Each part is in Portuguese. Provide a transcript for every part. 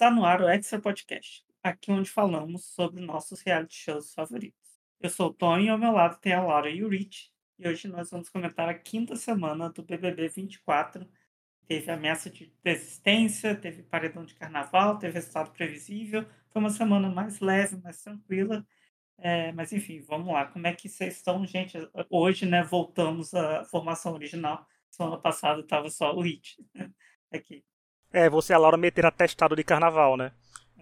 Está no ar o Extra Podcast, aqui onde falamos sobre nossos reality shows favoritos. Eu sou o Tony e ao meu lado tem a Laura e o Rich, e hoje nós vamos comentar a quinta semana do BBB 24. Teve ameaça de desistência, teve paredão de carnaval, teve resultado previsível. Foi uma semana mais leve, mais tranquila. É, mas enfim, vamos lá. Como é que vocês estão, gente? Hoje, né, voltamos à formação original. Semana passada estava só o Rich aqui. É, você e a Laura meteram atestado de carnaval, né?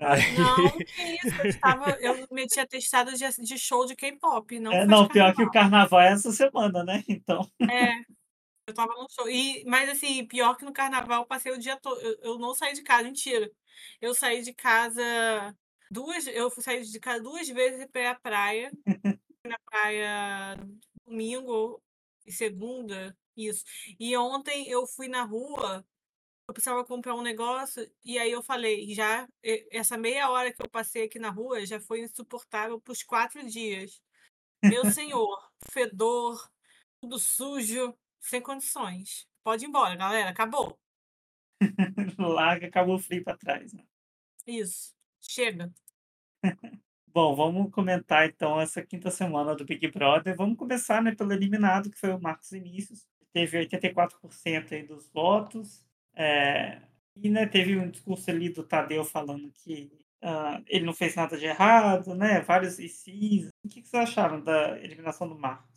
Aí... Não, que isso, eu, estava, eu meti atestado de, de show de K-pop, não é, Não, pior que o carnaval é essa semana, né? Então... É, eu tava no show. E, mas assim, pior que no carnaval, eu passei o dia todo, eu, eu não saí de casa, mentira. Eu saí de casa duas, eu saí de casa duas vezes à praia. na praia domingo e segunda, isso. E ontem eu fui na rua eu precisava comprar um negócio, e aí eu falei, já, essa meia hora que eu passei aqui na rua já foi insuportável por quatro dias. Meu senhor, fedor, tudo sujo, sem condições. Pode ir embora, galera, acabou. Larga, acabou o frio para trás. Né? Isso, chega. Bom, vamos comentar então essa quinta semana do Big Brother. Vamos começar né, pelo eliminado, que foi o Marcos Inícios. Teve 84% aí dos votos. É, e né, teve um discurso ali do Tadeu falando que uh, ele não fez nada de errado, né? Vários ICs. O que, que vocês acharam da eliminação do Marcos?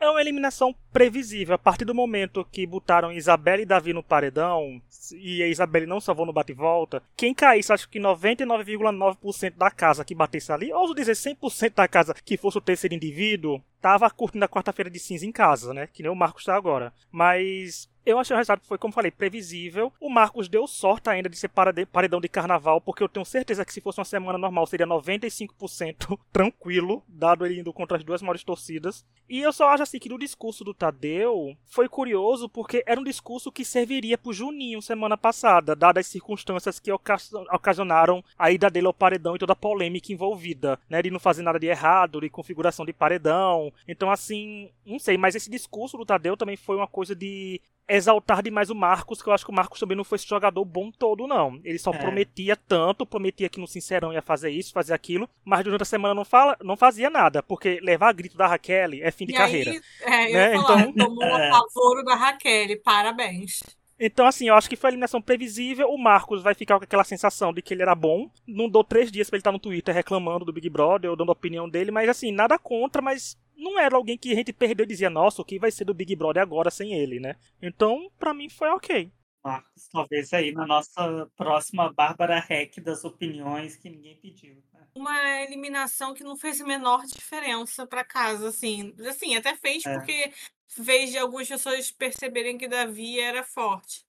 É uma eliminação previsível. A partir do momento que botaram Isabelle e Davi no paredão, e a Isabelle não salvou no bate-volta, quem caísse, acho que 99,9% da casa que batesse ali, ou dizer 100% da casa que fosse o terceiro indivíduo, tava curtindo a quarta-feira de cinza em casa, né? Que nem o Marcos está agora. Mas eu achei o resultado foi, como falei, previsível. O Marcos deu sorte ainda de ser paredão de carnaval, porque eu tenho certeza que se fosse uma semana normal seria 95% tranquilo, dado ele indo contra as duas maiores torcidas. E eu só acho assim que no discurso do Tadeu foi curioso, porque era um discurso que serviria pro Juninho semana passada, dadas as circunstâncias que ocasionaram a ida dele ao paredão e toda a polêmica envolvida, né? De não fazer nada de errado, de configuração de paredão. Então, assim, não sei, mas esse discurso do Tadeu também foi uma coisa de exaltar demais o Marcos, que eu acho que o Marcos também não foi esse jogador bom todo, não. Ele só é. prometia tanto, prometia que no Sincerão ia fazer isso, fazer aquilo, mas durante a semana não, fala, não fazia nada, porque levar grito da Raquel é fim de e carreira. Aí, é, né? falar, então, tomou é. favor da Raquel, parabéns. Então, assim, eu acho que foi a eliminação previsível. O Marcos vai ficar com aquela sensação de que ele era bom. Não dou três dias pra ele estar no Twitter reclamando do Big Brother ou dando a opinião dele, mas assim, nada contra, mas não era alguém que a gente perdeu e dizia, nossa, o que vai ser do Big Brother agora sem ele, né? Então, para mim foi ok. Marcos, talvez aí na nossa próxima Bárbara Heck das opiniões que ninguém pediu. Né? Uma eliminação que não fez a menor diferença para casa, assim. Assim, até fez é. porque fez de algumas pessoas perceberem que Davi era forte.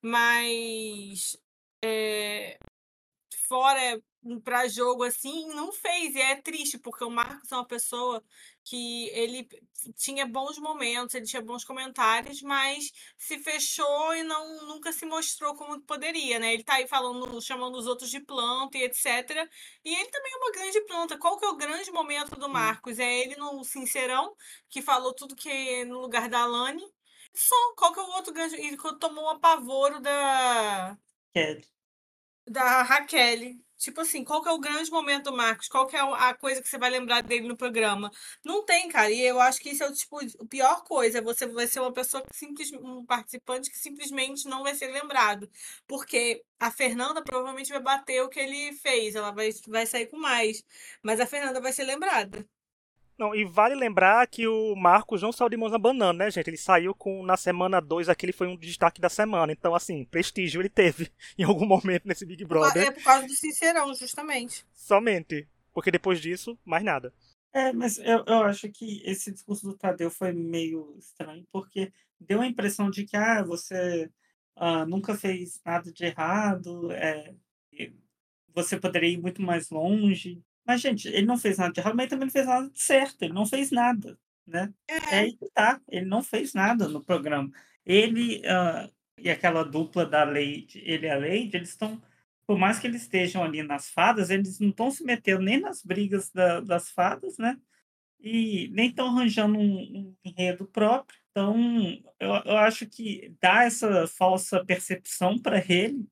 Mas é, fora para jogo assim, não fez. E é triste, porque o Marcos é uma pessoa que ele tinha bons momentos, ele tinha bons comentários, mas se fechou e não nunca se mostrou como poderia, né? Ele tá aí falando, chamando os outros de planta e etc. E ele também é uma grande planta. Qual que é o grande momento do Marcos? É ele no Sincerão, que falou tudo que é no lugar da Alane. Só, qual que é o outro grande... Ele tomou o apavoro da... Da Raquel. Tipo assim, qual que é o grande momento do Marcos? Qual que é a coisa que você vai lembrar dele no programa? Não tem, cara. E eu acho que isso é o tipo, a pior coisa. Você vai ser uma pessoa que simples, um participante que simplesmente não vai ser lembrado. Porque a Fernanda provavelmente vai bater o que ele fez. Ela vai, vai sair com mais. Mas a Fernanda vai ser lembrada. Não, e vale lembrar que o Marcos não saiu de mãos na banana, né, gente? Ele saiu com na semana 2, aquele foi um destaque da semana. Então, assim, prestígio ele teve em algum momento nesse Big Brother. É por causa do Sincerão, justamente. Somente. Porque depois disso, mais nada. É, mas eu, eu acho que esse discurso do Tadeu foi meio estranho, porque deu a impressão de que, ah, você uh, nunca fez nada de errado, é, você poderia ir muito mais longe. Mas, gente, ele não fez nada de errado, mas também não fez nada de certo. Ele não fez nada, né? É, aí que tá. Ele não fez nada no programa. Ele uh, e aquela dupla da Leide, ele e a Leide, eles estão... Por mais que eles estejam ali nas fadas, eles não estão se metendo nem nas brigas da, das fadas, né? E nem estão arranjando um, um, enredo próprio. Então, eu, eu acho que dá essa falsa percepção para ele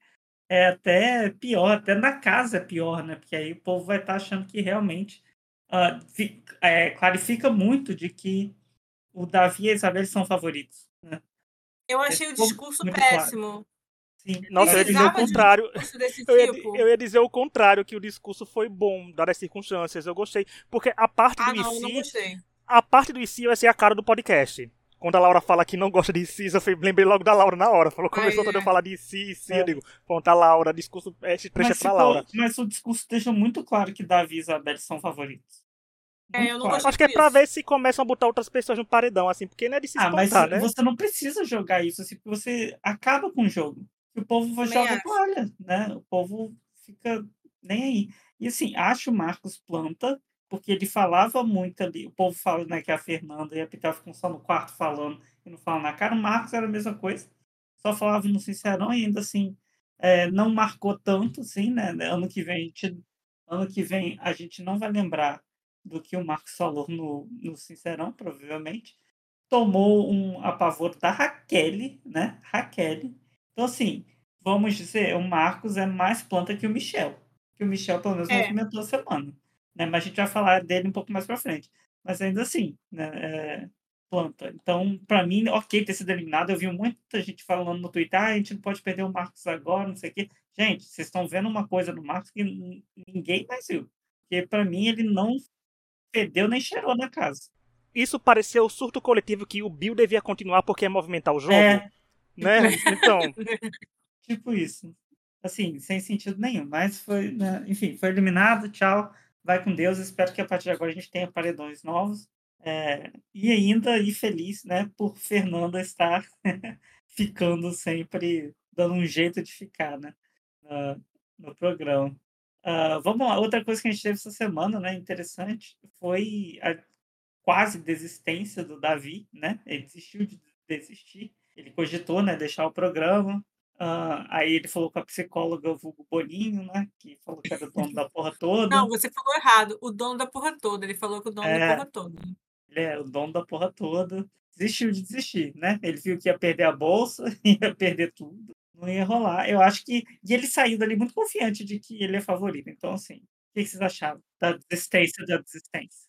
é até pior, até na casa é pior, né? Porque aí o povo vai estar achando que realmente uh, é, clarifica muito de que o Davi e a Isabel são favoritos. Né? Eu achei é o discurso péssimo. Claro. Sim. Nossa, eu ia dizer o contrário. Eu ia, tipo. eu ia, dizer o contrário, que o discurso foi bom, dadas as circunstâncias. Eu gostei. Porque a parte ah, do não, não gostei. A parte do IC vai ser a cara do podcast. Quando a Laura fala que não gosta de IC, eu lembrei logo da Laura na hora. Falou, começou a é. falar de IC, é. eu digo, ponta a Laura, discurso é, trecha pra Laura. Mas o discurso deixa muito claro que Davi e Isabel são favoritos. É, eu não claro. Acho que é pra ver se começam a botar outras pessoas no paredão, assim, porque não é de se ah, espantar, mas né? você não precisa jogar isso, assim, porque você acaba com o jogo o povo vai jogar toalha, né? O povo fica nem aí. E assim, acho o Marcos planta, porque ele falava muito ali. O povo fala né, que a Fernanda e a Pitel ficam só no quarto falando e não falam na cara. O Marcos era a mesma coisa, só falava no Sincerão e ainda assim é, não marcou tanto, assim, né? Ano que vem a gente, ano que vem a gente não vai lembrar do que o Marcos falou no, no Sincerão, provavelmente. Tomou um apavoro da Raquel, né? Raquel, então, assim, vamos dizer, o Marcos é mais planta que o Michel. Que o Michel, pelo menos, é. movimentou a semana. Né? Mas a gente vai falar dele um pouco mais pra frente. Mas ainda assim, né? É planta. Então, para mim, ok ter sido eliminado. Eu vi muita gente falando no Twitter, ah, a gente não pode perder o Marcos agora, não sei o quê. Gente, vocês estão vendo uma coisa no Marcos que ninguém mais viu. Porque, para mim, ele não perdeu nem cheirou na casa. Isso pareceu surto coletivo que o Bill devia continuar porque ia movimentar o jogo. É, né? Então. tipo isso. Assim, sem sentido nenhum. Mas foi, né? enfim, foi eliminado, tchau. Vai com Deus. Espero que a partir de agora a gente tenha paredões novos. É, e ainda e feliz, né, por Fernanda estar ficando sempre dando um jeito de ficar, né, no, no programa. Uh, vamos lá, outra coisa que a gente teve essa semana, né, interessante, foi a quase desistência do Davi, né, ele desistiu de desistir ele cogitou, né, deixar o programa. Uh, aí ele falou com a psicóloga Vulgo Boninho, né? Que falou que era o dono da porra toda. Não, você falou errado. O dono da porra toda. Ele falou que o dono é, da porra toda. Ele é o dono da porra toda. Desistiu de desistir, né? Ele viu que ia perder a bolsa, ia perder tudo. Não ia rolar. Eu acho que. E ele saiu dali muito confiante de que ele é favorito. Então, assim, o que vocês acharam da desistência da desistência?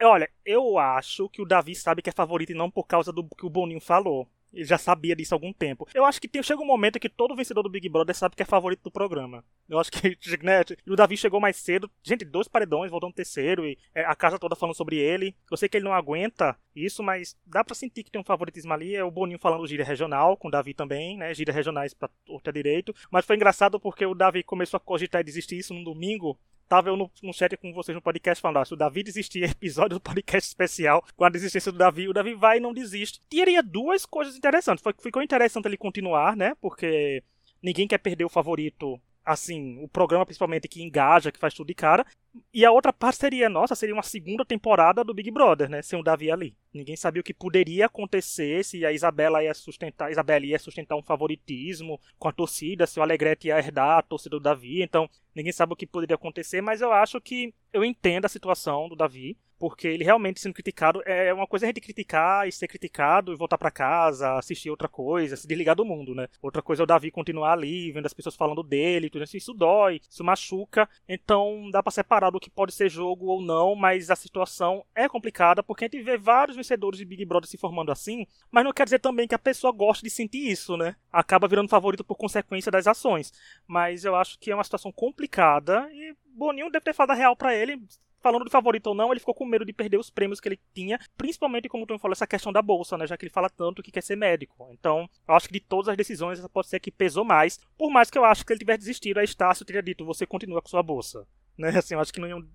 Olha, eu acho que o Davi sabe que é favorito e não por causa do que o Boninho falou. Ele já sabia disso há algum tempo. Eu acho que tem, chega um momento que todo vencedor do Big Brother sabe que é favorito do programa. Eu acho que né, o Davi chegou mais cedo. Gente, dois paredões, voltou no terceiro e é, a casa toda falando sobre ele. Eu sei que ele não aguenta isso, mas dá para sentir que tem um favoritismo ali. É o Boninho falando gíria regional, com o Davi também, né? Gíria regionais pra outra direito. Mas foi engraçado porque o Davi começou a cogitar e desistir isso no domingo. Tava eu no, no chat com vocês no podcast falando, se o Davi desistir, episódio do podcast especial com a desistência do Davi, o Davi vai e não desiste. Teria duas coisas interessantes. Ficou interessante ele continuar, né? Porque ninguém quer perder o favorito assim, o programa principalmente que engaja, que faz tudo de cara. E a outra parte seria, nossa, seria uma segunda temporada do Big Brother, né? Sem o Davi ali. Ninguém sabia o que poderia acontecer se a Isabela ia sustentar, Isabela ia sustentar um favoritismo com a torcida, se o Alegrete ia herdar a torcida do Davi. Então, ninguém sabe o que poderia acontecer, mas eu acho que eu entendo a situação do Davi porque ele realmente sendo criticado é uma coisa a gente criticar e ser criticado e voltar para casa, assistir outra coisa, se desligar do mundo, né? Outra coisa é o Davi continuar ali, vendo as pessoas falando dele, tudo isso, isso dói, isso machuca. Então dá para separar do que pode ser jogo ou não, mas a situação é complicada porque a gente vê vários vencedores de Big Brother se formando assim, mas não quer dizer também que a pessoa gosta de sentir isso, né? Acaba virando favorito por consequência das ações. Mas eu acho que é uma situação complicada e Boninho deve ter falado a real para ele, falando de favorito ou não, ele ficou com medo de perder os prêmios que ele tinha, principalmente como tu falou, essa questão da bolsa, né? Já que ele fala tanto que quer ser médico. Então, eu acho que de todas as decisões, essa pode ser que pesou mais. Por mais que eu acho que ele tivesse desistido, a Estácio teria dito, você continua com sua bolsa. Né? Assim, eu acho que não iam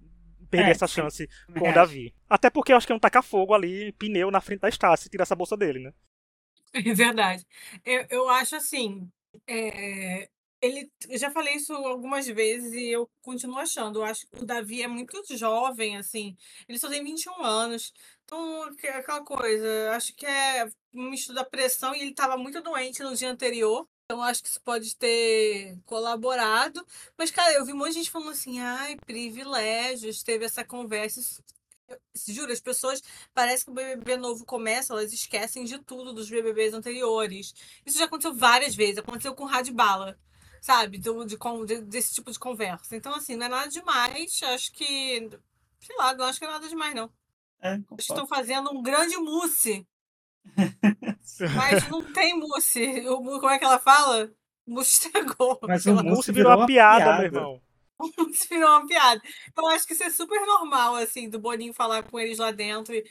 perder é, essa chance sim. com o Davi. Até porque eu acho que é um taca-fogo ali, pneu na frente da Estácio e tirar essa bolsa dele, né? É verdade. Eu, eu acho assim, é, ele, eu já falei isso algumas vezes e eu continuo achando. Eu acho que o Davi é muito jovem, assim. Ele só tem 21 anos. Então, é aquela coisa, acho que é um misto da pressão e ele estava muito doente no dia anterior. Então, acho que isso pode ter colaborado. Mas, cara, eu vi um monte de gente falando assim: ai, privilégios, teve essa conversa. Juro, as pessoas parece que o BBB novo começa, elas esquecem de tudo dos BBBs anteriores. Isso já aconteceu várias vezes. Aconteceu com o Radbala. Sabe? Do, de, de, desse tipo de conversa. Então, assim, não é nada demais. Acho que. Sei lá, não acho que é nada demais, não. É, acho que estão fazendo um grande mousse. mas não tem mousse. Como é que ela fala? O mousse estragou. Mas o mousse virou, virou uma piada, piada, meu irmão. virou uma piada. Então, acho que isso é super normal, assim, do Boninho falar com eles lá dentro e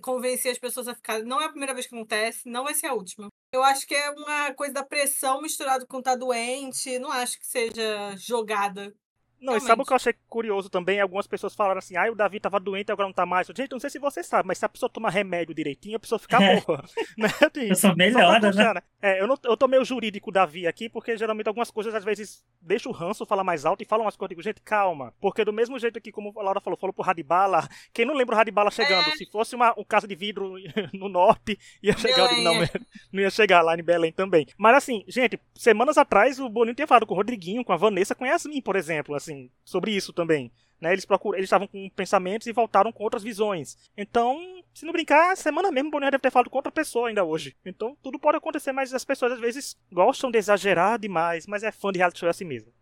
convencer as pessoas a ficar. Não é a primeira vez que acontece, não vai ser a última. Eu acho que é uma coisa da pressão misturado com estar tá doente. Não acho que seja jogada não, Realmente. e sabe o que eu achei curioso também? Algumas pessoas falaram assim, ah, o Davi tava doente, agora não tá mais. Gente, não sei se você sabe, mas se a pessoa toma remédio direitinho, a pessoa fica é. boa. né? Eu sou melhora, né? né? É, eu, não, eu tô meio jurídico Davi aqui, porque geralmente algumas coisas às vezes deixa o ranço falar mais alto e fala umas coisas. Digo, gente, calma. Porque do mesmo jeito que, como a Laura falou, falou pro Radibala, quem não lembra o Radibala chegando? É. Se fosse uma, um caso de vidro no norte, ia chegar. Belém, não, é. não ia chegar lá em Belém também. Mas assim, gente, semanas atrás o Boninho tinha falado com o Rodriguinho, com a Vanessa, com a Yasmin, por exemplo, assim, sobre isso isso também. Né? Eles procuram, eles estavam com pensamentos e voltaram com outras visões. Então, se não brincar, semana mesmo o Bonner deve ter falado com outra pessoa ainda hoje. Então, tudo pode acontecer, mas as pessoas às vezes gostam de exagerar demais, mas é fã de reality show assim mesmo.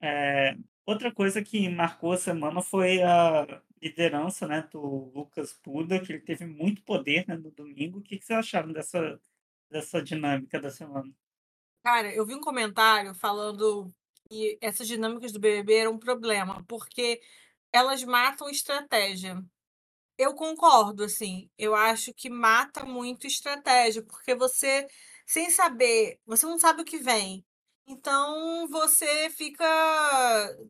É, outra coisa que marcou a semana foi a liderança né, do Lucas Puda, que ele teve muito poder né, no domingo. O que, que vocês acharam dessa, dessa dinâmica da semana? Cara, eu vi um comentário falando e essas dinâmicas do BBB eram um problema, porque elas matam estratégia. Eu concordo, assim. Eu acho que mata muito estratégia, porque você, sem saber, você não sabe o que vem. Então você fica.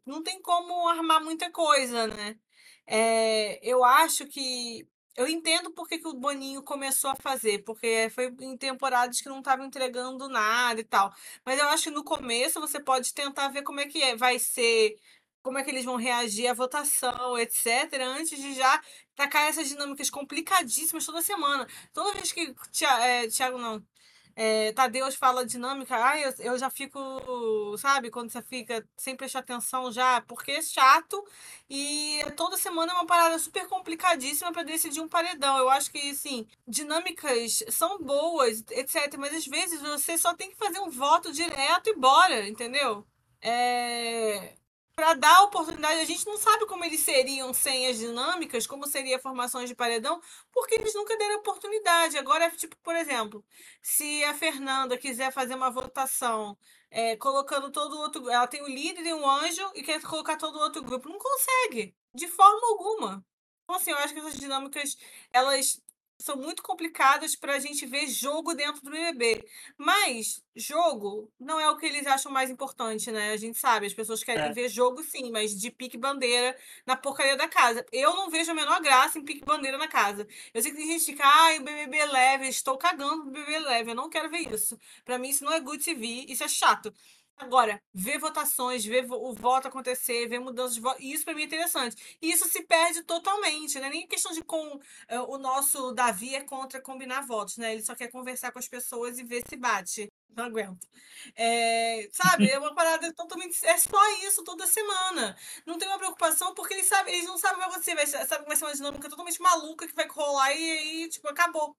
Não tem como armar muita coisa, né? É, eu acho que eu entendo por que, o Boninho começou a fazer, porque foi em temporadas que não estava entregando nada e tal. Mas eu acho que no começo você pode tentar ver como é que é, vai ser, como é que eles vão reagir à votação, etc., antes de já tacar essas dinâmicas complicadíssimas toda semana. Toda vez que é, Thiago não, é, Tadeus fala dinâmica, ah, eu, eu já fico, sabe, quando você fica sem prestar atenção já, porque é chato e toda semana é uma parada super complicadíssima para decidir um paredão. Eu acho que, assim, dinâmicas são boas, etc, mas às vezes você só tem que fazer um voto direto e bora, entendeu? É para dar oportunidade. A gente não sabe como eles seriam sem as dinâmicas, como seria formações de paredão, porque eles nunca deram oportunidade. Agora, tipo, por exemplo, se a Fernanda quiser fazer uma votação é, colocando todo o outro. Ela tem o líder e um anjo e quer colocar todo o outro grupo. Não consegue, de forma alguma. Então, assim, eu acho que essas dinâmicas, elas são muito complicadas para a gente ver jogo dentro do BBB. Mas jogo não é o que eles acham mais importante, né? A gente sabe, as pessoas querem é. ver jogo sim, mas de pique bandeira na porcaria da casa. Eu não vejo a menor graça em pique bandeira na casa. Eu sei que tem gente que fica, ai, o BBB leve, estou cagando pro BBB leve, eu não quero ver isso. Para mim isso não é good TV, isso é chato. Agora, ver votações, ver o voto acontecer, ver mudanças de voto, isso para mim é interessante. E isso se perde totalmente, né? Nem questão de com uh, o nosso Davi é contra combinar votos, né? Ele só quer conversar com as pessoas e ver se bate. Não aguento. É, sabe, é uma parada totalmente. É só isso toda semana. Não tem uma preocupação, porque eles, sabem, eles não sabem o que vai acontecer. Sabe que vai ser uma dinâmica totalmente maluca que vai rolar e aí, tipo, acabou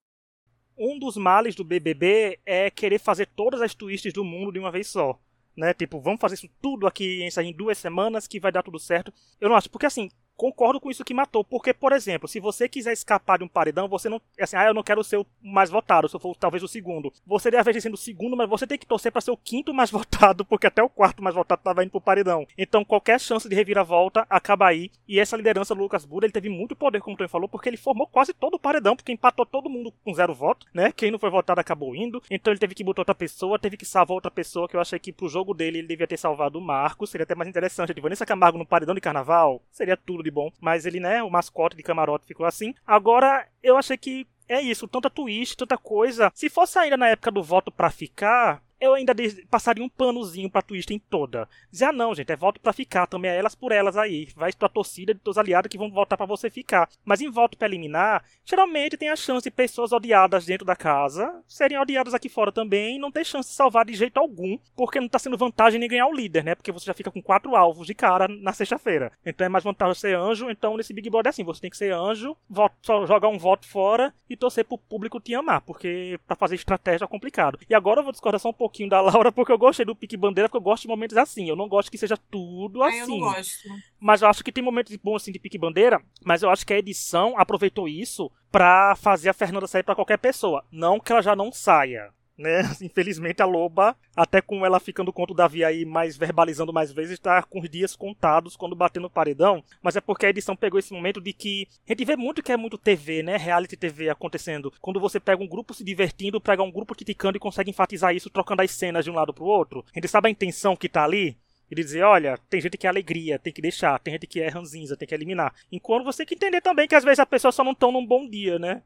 um dos males do BBB é querer fazer todas as twists do mundo de uma vez só né? Tipo, vamos fazer isso tudo aqui em duas semanas que vai dar tudo certo. Eu não acho, porque assim, concordo com isso que matou. Porque, por exemplo, se você quiser escapar de um paredão, você não. Assim, ah, eu não quero ser o mais votado, se eu for talvez o segundo. Você deve vez sendo o segundo, mas você tem que torcer para ser o quinto mais votado, porque até o quarto mais votado estava indo pro paredão. Então, qualquer chance de reviravolta acaba aí. E essa liderança do Lucas Buda, ele teve muito poder, como o Tony falou, porque ele formou quase todo o paredão, porque empatou todo mundo com zero voto, né? Quem não foi votado acabou indo. Então, ele teve que botar outra pessoa, teve que salvar outra pessoa, que eu achei que pro jogo dele ele devia ter salvado o Marcos. Seria até mais interessante. Tipo, Vanessa Camargo no paredão de carnaval, seria tudo de bom. Mas ele, né, o mascote de camarote ficou assim. Agora, eu achei que é isso, tanta twist, tanta coisa. Se fosse ainda na época do voto para ficar, eu ainda passaria um panozinho pra Twistem toda. Dizer, ah não, gente, é voto pra ficar, também é elas por elas aí. Vai pra torcida de teus aliados que vão votar para você ficar. Mas em voto pra eliminar, geralmente tem a chance de pessoas odiadas dentro da casa serem odiadas aqui fora também e não ter chance de salvar de jeito algum, porque não tá sendo vantagem nem ganhar o líder, né? Porque você já fica com quatro alvos de cara na sexta-feira. Então é mais vantagem ser anjo, então nesse Big Brother é assim, você tem que ser anjo, voto, só jogar um voto fora e torcer pro público te amar, porque para fazer estratégia é complicado. E agora eu vou discordar só um pouco pouquinho da Laura, porque eu gostei do Pique Bandeira, porque eu gosto de momentos assim. Eu não gosto que seja tudo assim. Ah, eu não gosto. Mas eu acho que tem momentos bons assim de Pique Bandeira, mas eu acho que a edição aproveitou isso pra fazer a Fernanda sair para qualquer pessoa. Não que ela já não saia né? Infelizmente a Loba, até com ela ficando contra o Davi aí mais verbalizando mais vezes, está com os dias contados quando bater no paredão. Mas é porque a edição pegou esse momento de que a gente vê muito que é muito TV, né? Reality TV acontecendo. Quando você pega um grupo se divertindo, pega um grupo criticando e consegue enfatizar isso trocando as cenas de um lado pro outro. A gente sabe a intenção que tá ali. E dizer, olha, tem gente que é alegria, tem que deixar, tem gente que é ranzinza, tem que eliminar. Enquanto você tem que entender também que às vezes as pessoas só não estão num bom dia, né?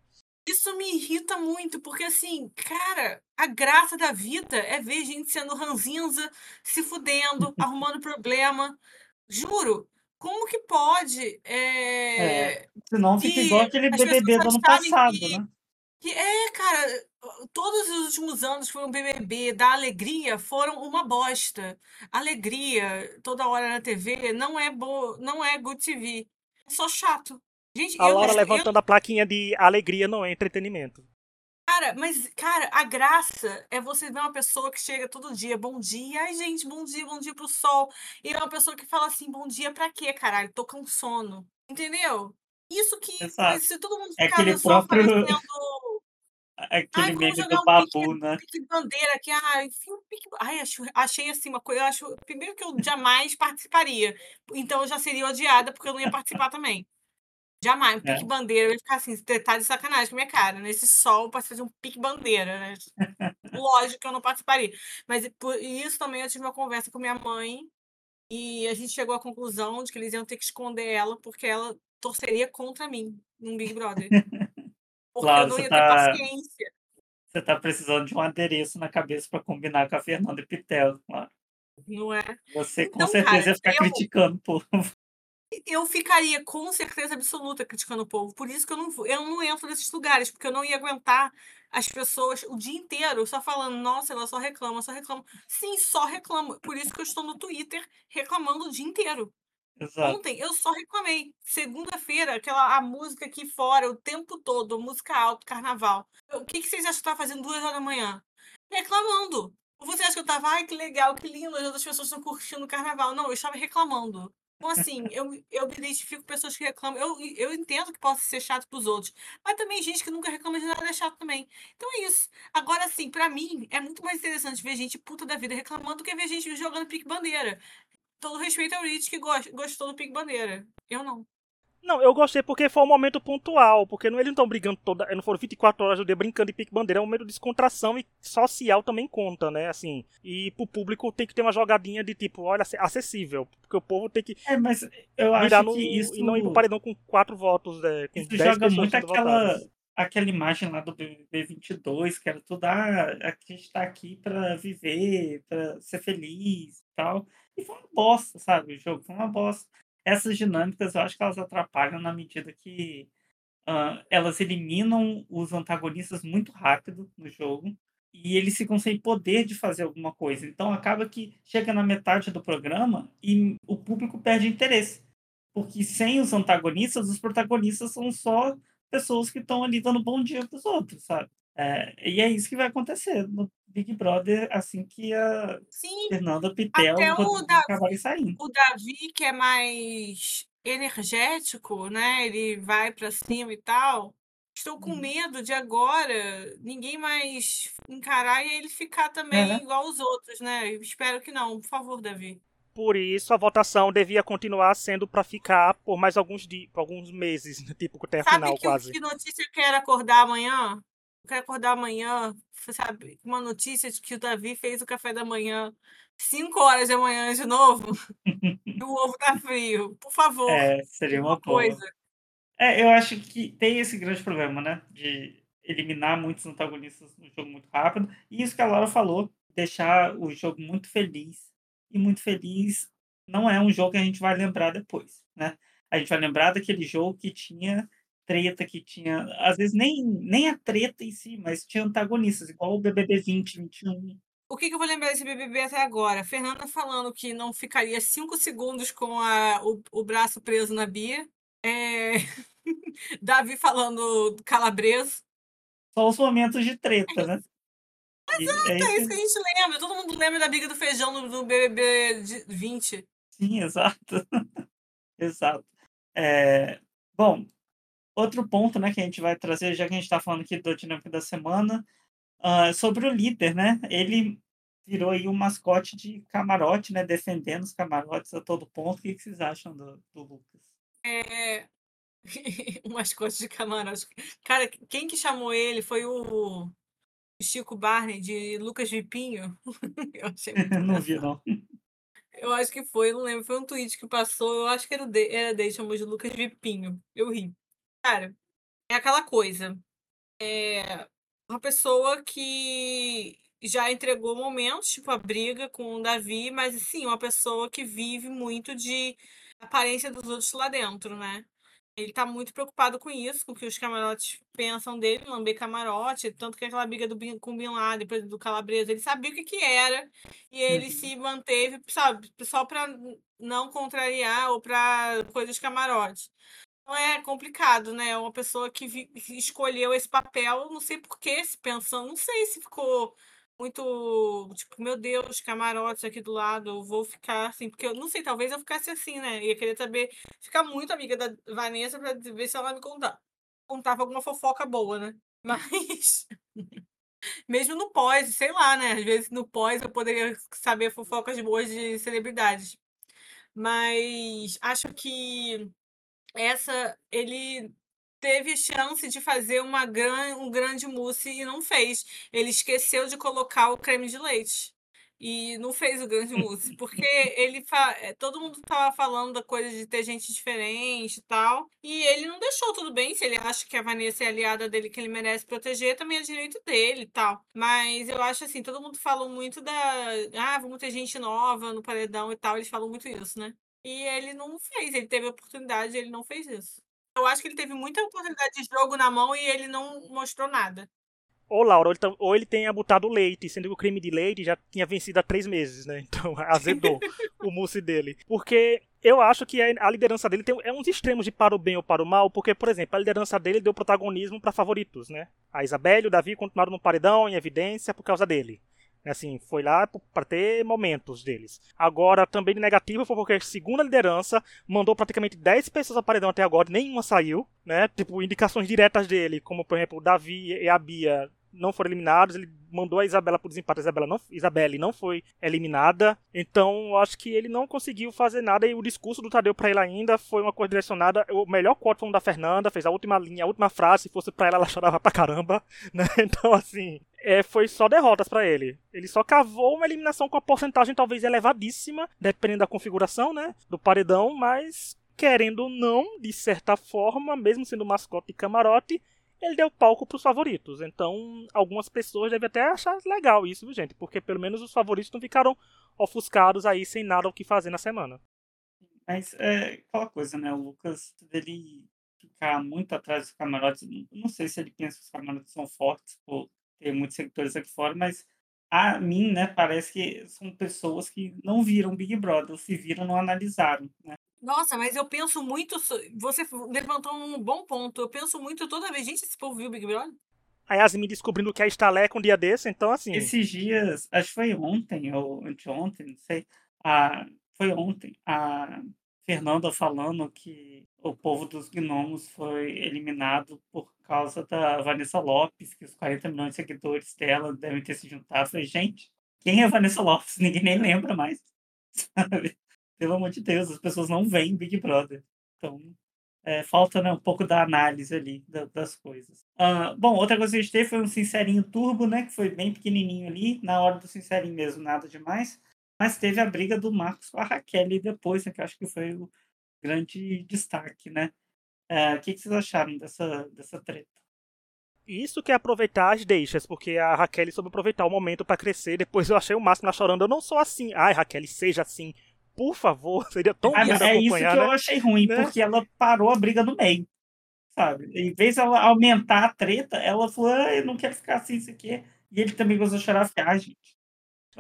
Isso me irrita muito, porque assim, cara, a graça da vida é ver gente sendo ranzinza, se fudendo, arrumando problema. Juro, como que pode? É, é senão fica igual aquele BBB do ano passado, que, né? Que, é, cara, todos os últimos anos foi um BBB da alegria foram uma bosta. Alegria toda hora na TV não é bo... não é good TV. É só chato. Gente, a Laura eu, levantando eu... a plaquinha de alegria não é entretenimento. Cara, mas, cara, a graça é você ver uma pessoa que chega todo dia, bom dia, ai, gente, bom dia, bom dia pro sol. E é uma pessoa que fala assim, bom dia pra quê, caralho? Tô com sono. Entendeu? Isso que, Exato. se todo mundo é aquele só próprio... Aquele ai, meme do babu, pique, né? Pique bandeira que, ai, enfim, pique... ai acho, achei assim uma coisa, eu acho, primeiro que eu jamais participaria. Então eu já seria odiada porque eu não ia participar também. Jamais, um pique é. bandeira, eu ia ficar assim, tá de sacanagem com a minha cara. Nesse sol, para fazer um pique bandeira, né? Lógico que eu não participaria. Mas por isso também eu tive uma conversa com minha mãe e a gente chegou à conclusão de que eles iam ter que esconder ela porque ela torceria contra mim num Big Brother. Porque claro, eu não ia tá... ter paciência. Você tá precisando de um adereço na cabeça para combinar com a Fernanda Pitel, claro. Não é? Você com então, certeza cara, ia ficar eu... criticando o povo. Eu ficaria com certeza absoluta criticando o povo. Por isso que eu não, eu não entro nesses lugares, porque eu não ia aguentar as pessoas o dia inteiro só falando, nossa, ela só reclama, só reclama. Sim, só reclamo. Por isso que eu estou no Twitter reclamando o dia inteiro. Exato. Ontem eu só reclamei. Segunda-feira, aquela a música aqui fora, o tempo todo, música alta, carnaval. O que, que vocês acham que eu fazendo duas horas da manhã? Reclamando. Você acha que eu tava, ai, que legal, que lindo, as outras pessoas estão curtindo o carnaval. Não, eu estava reclamando. Então, assim, eu, eu me identifico com pessoas que reclamam. Eu, eu entendo que possa ser chato pros outros, mas também gente que nunca reclama de nada é chato também. Então é isso. Agora, assim, para mim, é muito mais interessante ver gente puta da vida reclamando do que ver gente jogando pique bandeira. Todo respeito ao Rich que gostou do pique bandeira. Eu não. Não, eu gostei porque foi um momento pontual, porque não, eles não estão brigando toda. Não foram 24 horas do dia brincando de pique bandeira, é um momento de descontração e social também conta, né? Assim. E pro público tem que ter uma jogadinha de tipo, olha, acessível. Porque o povo tem que. É, mas eu acho no, que isso. E não ir pro paredão com quatro votos, né? Com isso joga muito aquela. Aquela imagem lá do BBB 22, que era tudo, ah, a gente tá aqui pra viver, pra ser feliz e tal. E foi uma bosta, sabe? O jogo foi uma bosta essas dinâmicas eu acho que elas atrapalham na medida que uh, elas eliminam os antagonistas muito rápido no jogo e eles ficam sem poder de fazer alguma coisa. Então acaba que chega na metade do programa e o público perde interesse. Porque sem os antagonistas, os protagonistas são só pessoas que estão ali dando bom dia para os outros, sabe? É, e é isso que vai acontecer no Big Brother assim que a Sim, Fernanda Pitel até o Davi, saindo. O Davi, que é mais energético, né? Ele vai para cima e tal. Estou com uhum. medo de agora ninguém mais encarar e ele ficar também é, igual os outros, né? espero que não. Por favor, Davi. Por isso, a votação devia continuar sendo para ficar por mais alguns dias, alguns meses, tipo até a Sabe final que, quase. Que notícia eu quero acordar amanhã? Eu quero acordar amanhã, sabe, uma notícia de que o Davi fez o café da manhã 5 horas da manhã de novo. e o ovo tá frio. Por favor. É, seria uma coisa. É, eu acho que tem esse grande problema, né? De eliminar muitos antagonistas no jogo muito rápido. E isso que a Laura falou, deixar o jogo muito feliz. E muito feliz não é um jogo que a gente vai lembrar depois, né? A gente vai lembrar daquele jogo que tinha treta que tinha, às vezes nem, nem a treta em si, mas tinha antagonistas, igual o BBB 20, 21. O que, que eu vou lembrar desse BBB até agora? Fernanda falando que não ficaria cinco segundos com a, o, o braço preso na Bia. É... Davi falando calabreso. Só os momentos de treta, né? Exato, é, é isso que a gente lembra. Todo mundo lembra da briga do feijão no, no BBB 20. Sim, exato. exato. É, bom, outro ponto né, que a gente vai trazer, já que a gente está falando aqui do dinâmico da semana, uh, sobre o líder, né? Ele virou aí um mascote de camarote, né? Defendendo os camarotes a todo ponto. O que, que vocês acham do, do Lucas? É. um mascote de camarote. Cara, quem que chamou ele foi o Chico Barney de Lucas Vipinho. Eu achei muito Não vi, não. Eu acho que foi, não lembro. Foi um tweet que passou. Eu acho que era, de, era dele, chamou de Lucas Vipinho. Eu ri. Cara, é aquela coisa. É uma pessoa que já entregou momentos, tipo a briga com o Davi, mas sim, uma pessoa que vive muito de aparência dos outros lá dentro, né? Ele tá muito preocupado com isso, com o que os camarotes pensam dele, lamber camarote, tanto que aquela briga do com o Bin Laden, depois do Calabresa, ele sabia o que que era, e ele uhum. se manteve, sabe, só para não contrariar ou para coisas camarotes. Então é complicado, né? Uma pessoa que, vi, escolheu esse papel, não sei por que, se pensando, não sei se ficou muito, tipo, meu Deus, camarotes aqui do lado, eu vou ficar assim, porque eu não sei, talvez eu ficasse assim, né? Ia querer saber, ficar muito amiga da Vanessa pra ver se ela me contar, contava alguma fofoca boa, né? Mas. Mesmo no pós, sei lá, né? Às vezes no pós eu poderia saber fofocas boas de celebridades. Mas acho que essa ele teve chance de fazer uma gran, um grande mousse e não fez. Ele esqueceu de colocar o creme de leite. E não fez o grande mousse. Porque ele fa... Eh, todo mundo tava falando da coisa de ter gente diferente e tal. E ele não deixou tudo bem. Se ele acha que a Vanessa é aliada dele, que ele merece proteger, também é direito dele e tal. Mas eu acho assim, todo mundo falou muito da. Ah, vamos ter gente nova no paredão e tal. Eles falam muito isso, né? E ele não fez, ele teve oportunidade, ele não fez isso. Eu acho que ele teve muita oportunidade de jogo na mão e ele não mostrou nada. Ou Laura, ou ele, ou ele tenha botado leite, sendo que o creme de leite já tinha vencido há três meses, né? Então azedou o mousse dele. Porque eu acho que a liderança dele tem é uns extremos de para o bem ou para o mal, porque, por exemplo, a liderança dele deu protagonismo para favoritos, né? A Isabelle e o Davi continuaram no paredão em evidência por causa dele. Assim, foi lá para ter momentos deles. Agora, também de negativo foi porque, a liderança, mandou praticamente 10 pessoas a paredão até agora, nenhuma saiu, né? Tipo, indicações diretas dele, como por exemplo o Davi e a Bia não foram eliminados, ele mandou a Isabela pro desempate, a Isabela não, Isabelle não foi eliminada, então acho que ele não conseguiu fazer nada e o discurso do Tadeu para ele ainda foi uma coisa direcionada, o melhor corte foi um da Fernanda, fez a última linha, a última frase, se fosse para ela ela chorava pra caramba, né? Então assim, é, foi só derrotas para ele. Ele só cavou uma eliminação com a porcentagem talvez elevadíssima, dependendo da configuração, né, do paredão, mas querendo ou não, de certa forma, mesmo sendo mascote de camarote, ele deu palco para os favoritos. Então, algumas pessoas devem até achar legal isso, viu, gente? Porque pelo menos os favoritos não ficaram ofuscados aí sem nada o que fazer na semana. Mas é aquela coisa, né? O Lucas, ele ficar muito atrás dos camarotes, não sei se ele pensa que os camarotes são fortes por ter muitos seguidores aqui fora, mas a mim, né, parece que são pessoas que não viram Big Brother, se viram, não analisaram, né? Nossa, mas eu penso muito. Você levantou um bom ponto. Eu penso muito toda vez. Gente, esse povo viu o Big Brother? A Yasmin descobrindo que é estaleca um dia desse, então assim. Esses dias, acho que foi ontem ou anteontem, não sei. A, foi ontem, a Fernanda falando que o povo dos gnomos foi eliminado por causa da Vanessa Lopes, que os 40 milhões de seguidores dela devem ter se juntado. Eu falei, gente, quem é Vanessa Lopes? Ninguém nem lembra mais. Sabe? Pelo amor de Deus, as pessoas não veem Big Brother. Então, é, falta né, um pouco da análise ali da, das coisas. Uh, bom, outra coisa que a gente teve foi um Sincerinho Turbo, né? Que foi bem pequenininho ali. Na hora do Sincerinho mesmo, nada demais. Mas teve a briga do Marcos com a Raquel depois, né, que eu acho que foi o grande destaque, né? É, o que, que vocês acharam dessa, dessa treta? Isso que é aproveitar as deixas, porque a Raquel soube aproveitar o momento para crescer. Depois eu achei o máximo lá chorando. Eu não sou assim. Ai, Raquel, seja assim por favor, seria tão ah, É isso que né? eu achei ruim, né? porque ela parou a briga no meio. Sabe? Em vez de ela aumentar a treta, ela falou: ah, eu não quero ficar assim, isso aqui. E ele também gostou de chorar, ficar, ah, gente.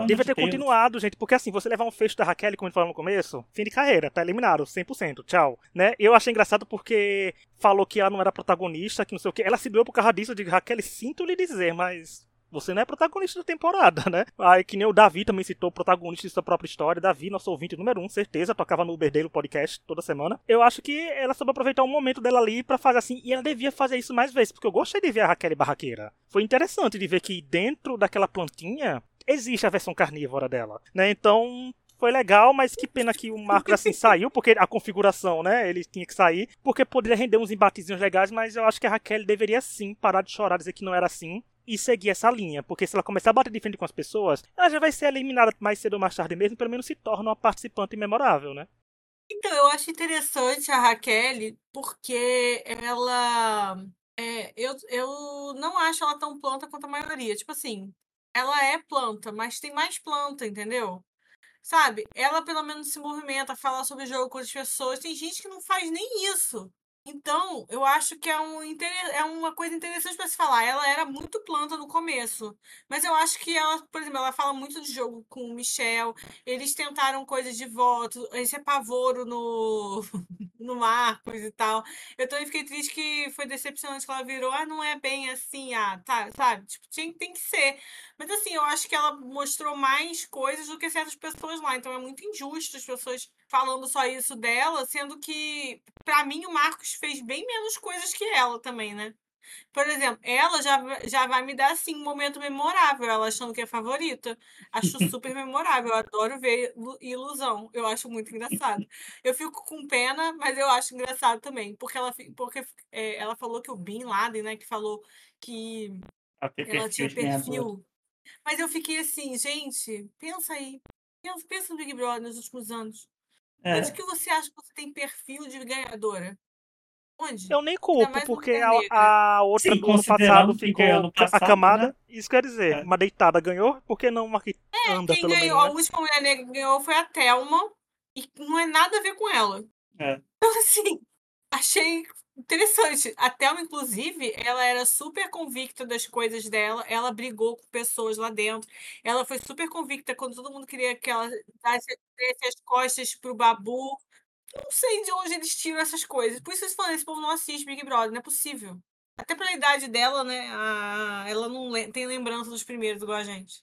Deve ter Deus. continuado, gente, porque assim, você levar um fecho da Raquel, como a gente falou no começo, fim de carreira, tá eliminado, 100%, tchau. Né? Eu achei engraçado porque falou que ela não era protagonista, que não sei o que. Ela se doeu por causa disso, de Raquel, sinto lhe dizer, mas Você não é protagonista da temporada, né? Aí que nem o Davi também citou protagonista de sua própria história. Davi, nosso ouvinte número um, certeza, tocava no Uber dele o podcast toda semana. Eu acho que ela soube aproveitar um momento dela ali para fazer assim, e ela devia fazer isso mais vezes, porque eu gostei de ver a Raquel barraqueira. Foi interessante de ver que dentro daquela plantinha existe a versão carnívora dela, né? Então, foi legal, mas que pena que o Marcos assim saiu, porque a configuração, né? Ele tinha que sair, porque poderia render uns embatezinhos legais, mas eu acho que a Raquel deveria sim parar de chorar, dizer que não era assim e seguir essa linha, porque se ela começar a bater de frente com as pessoas, ela já vai ser eliminada mais cedo ou mais tarde mesmo, pelo menos se torna uma participante memorável, né? Então, eu acho interessante a Raquel, porque ela. É, eu, eu não acho ela tão planta quanto a maioria. Tipo assim, ela é planta, mas tem mais planta, entendeu? Sabe? Ela pelo menos se movimenta, fala sobre o jogo com as pessoas. Tem gente que não faz nem isso. Então, eu acho que é, um, é uma coisa interessante para se falar. Ela era muito planta no começo, mas eu acho que ela, por exemplo, ela fala muito de jogo com o Michel. Eles tentaram coisas de voto, esse apavoro no, no Marcos e tal. Eu também fiquei triste que foi decepcionante que ela virou. Ah, não é bem assim, ah, tá, sabe? Tipo, tem, tem que ser. Mas assim, eu acho que ela mostrou mais coisas do que certas pessoas lá. Então é muito injusto as pessoas falando só isso dela, sendo que, para mim, o Marcos fez bem menos coisas que ela também, né? Por exemplo, ela já, já vai me dar, assim, um momento memorável, ela achando que é favorita. Acho super memorável, eu adoro ver ilusão, eu acho muito engraçado. Eu fico com pena, mas eu acho engraçado também, porque ela, porque, é, ela falou que o Bin Laden, né, que falou que ela tinha perfil. Mas eu fiquei assim, gente, pensa aí. Pensa, pensa no Big Brother nos últimos anos. É. Onde que você acha que você tem perfil de ganhadora? Onde? Eu nem culpo, porque a, a, outra Sim, do ano passado ficou ano passado, a camada. Né? Isso quer dizer, é. uma deitada ganhou, por que não uma que é, anda quem pelo ganhou, meio, né? A última mulher negra que ganhou foi a Thelma, e não é nada a ver com ela. É. Então, assim, achei Interessante. A Thelma, inclusive, ela era super convicta das coisas dela. Ela brigou com pessoas lá dentro. Ela foi super convicta quando todo mundo queria que ela desse, as costas pro Babu. Não sei de onde eles tiram essas coisas. Por isso eles falam, esse povo não assiste Big Brother, não é possível. Até pela idade dela, né? A... Ela não tem lembrança dos primeiros, igual a gente.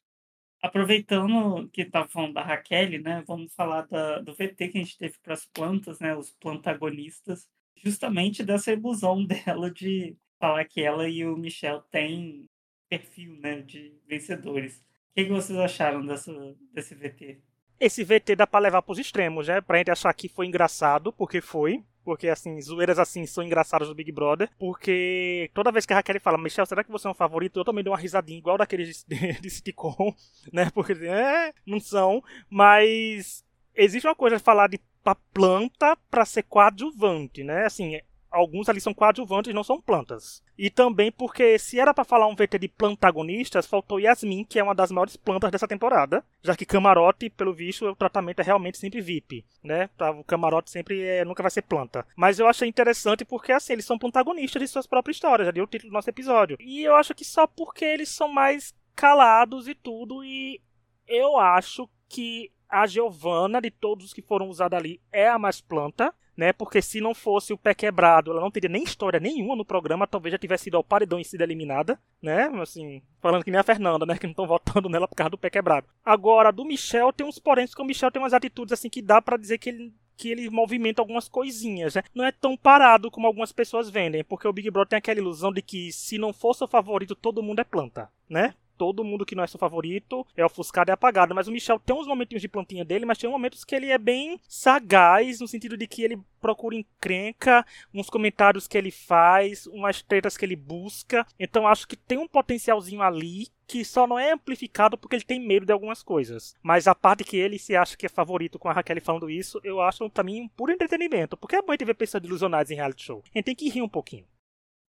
Aproveitando que tá falando da Raquel, né? Vamos falar da, do VT que a gente teve para as plantas, né? Os plantagonistas justamente dessa ilusão dela de falar que ela e o Michel têm perfil né, de vencedores. O que, que vocês acharam dessa, desse VT? Esse VT dá pra levar pros extremos, né? Pra gente achar que foi engraçado, porque foi. Porque, assim, zoeiras assim são engraçadas do Big Brother. Porque toda vez que a Raquel fala, Michel, será que você é um favorito? Eu também dou uma risadinha igual daqueles de, de sitcom, né? Porque, é, não são. Mas existe uma coisa de falar de a planta para ser coadjuvante, né? Assim, alguns ali são coadjuvantes, não são plantas. E também porque se era para falar um VT de plantagonistas, faltou Yasmin, que é uma das maiores plantas dessa temporada, já que camarote, pelo visto, o tratamento é realmente sempre VIP, né? O camarote sempre é, nunca vai ser planta. Mas eu achei interessante porque assim, eles são protagonistas de suas próprias histórias, já deu o título do nosso episódio. E eu acho que só porque eles são mais calados e tudo e eu acho que a Giovanna, de todos os que foram usados ali, é a mais planta, né? Porque se não fosse o pé quebrado, ela não teria nem história nenhuma no programa, talvez já tivesse ido ao paredão e sido eliminada, né? Assim, falando que nem a Fernanda, né? Que não estão votando nela por causa do pé quebrado. Agora, do Michel tem uns porém, porque o Michel tem umas atitudes assim que dá para dizer que ele que ele movimenta algumas coisinhas, né? Não é tão parado como algumas pessoas vendem, porque o Big Brother tem aquela ilusão de que se não fosse o favorito, todo mundo é planta, né? Todo mundo que não é seu favorito é ofuscado e apagado. Mas o Michel tem uns momentinhos de plantinha dele, mas tem momentos que ele é bem sagaz, no sentido de que ele procura encrenca, uns comentários que ele faz, umas tretas que ele busca. Então acho que tem um potencialzinho ali que só não é amplificado porque ele tem medo de algumas coisas. Mas a parte que ele se acha que é favorito com a Raquel falando isso, eu acho também um puro entretenimento. Porque é bom a gente ver pessoas ilusionadas em reality show. A gente tem que rir um pouquinho.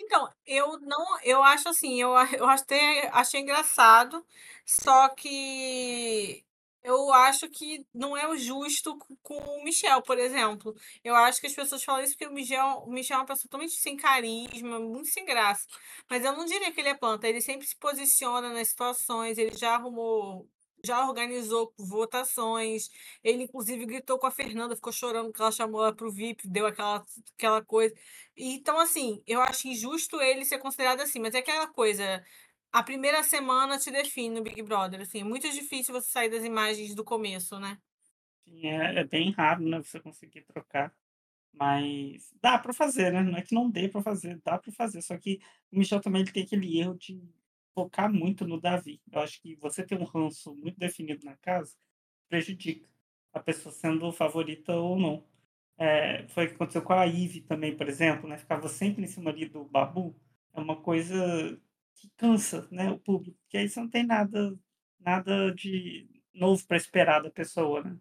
Então, eu não, eu acho assim, eu, eu até achei engraçado, só que eu acho que não é o justo com o Michel, por exemplo. Eu acho que as pessoas falam isso porque o Michel, o Michel é uma pessoa totalmente sem carisma, muito sem graça. Mas eu não diria que ele é planta, ele sempre se posiciona nas situações, ele já arrumou já organizou votações. Ele, inclusive, gritou com a Fernanda, ficou chorando que ela chamou ela para o VIP, deu aquela, aquela coisa. Então, assim, eu acho injusto ele ser considerado assim, mas é aquela coisa. a primeira semana te define no Big Brother. Assim, é muito difícil você sair das imagens do começo, né? Sim, é, é bem raro, né, você conseguir trocar. Mas dá pra fazer, né? Não é que não dê pra fazer, dá pra fazer. Só que o Michel também ele tem aquele erro de focar muito no Davi. Eu acho que você ter um ranço muito definido na casa prejudica a pessoa sendo favorita ou não. É, foi o que aconteceu com a Ivy também, por exemplo, né? Ficava sempre em cima ali do Babu. É uma coisa que cansa, né, o público. Porque aí você não tem nada, nada de novo para esperar da pessoa, né?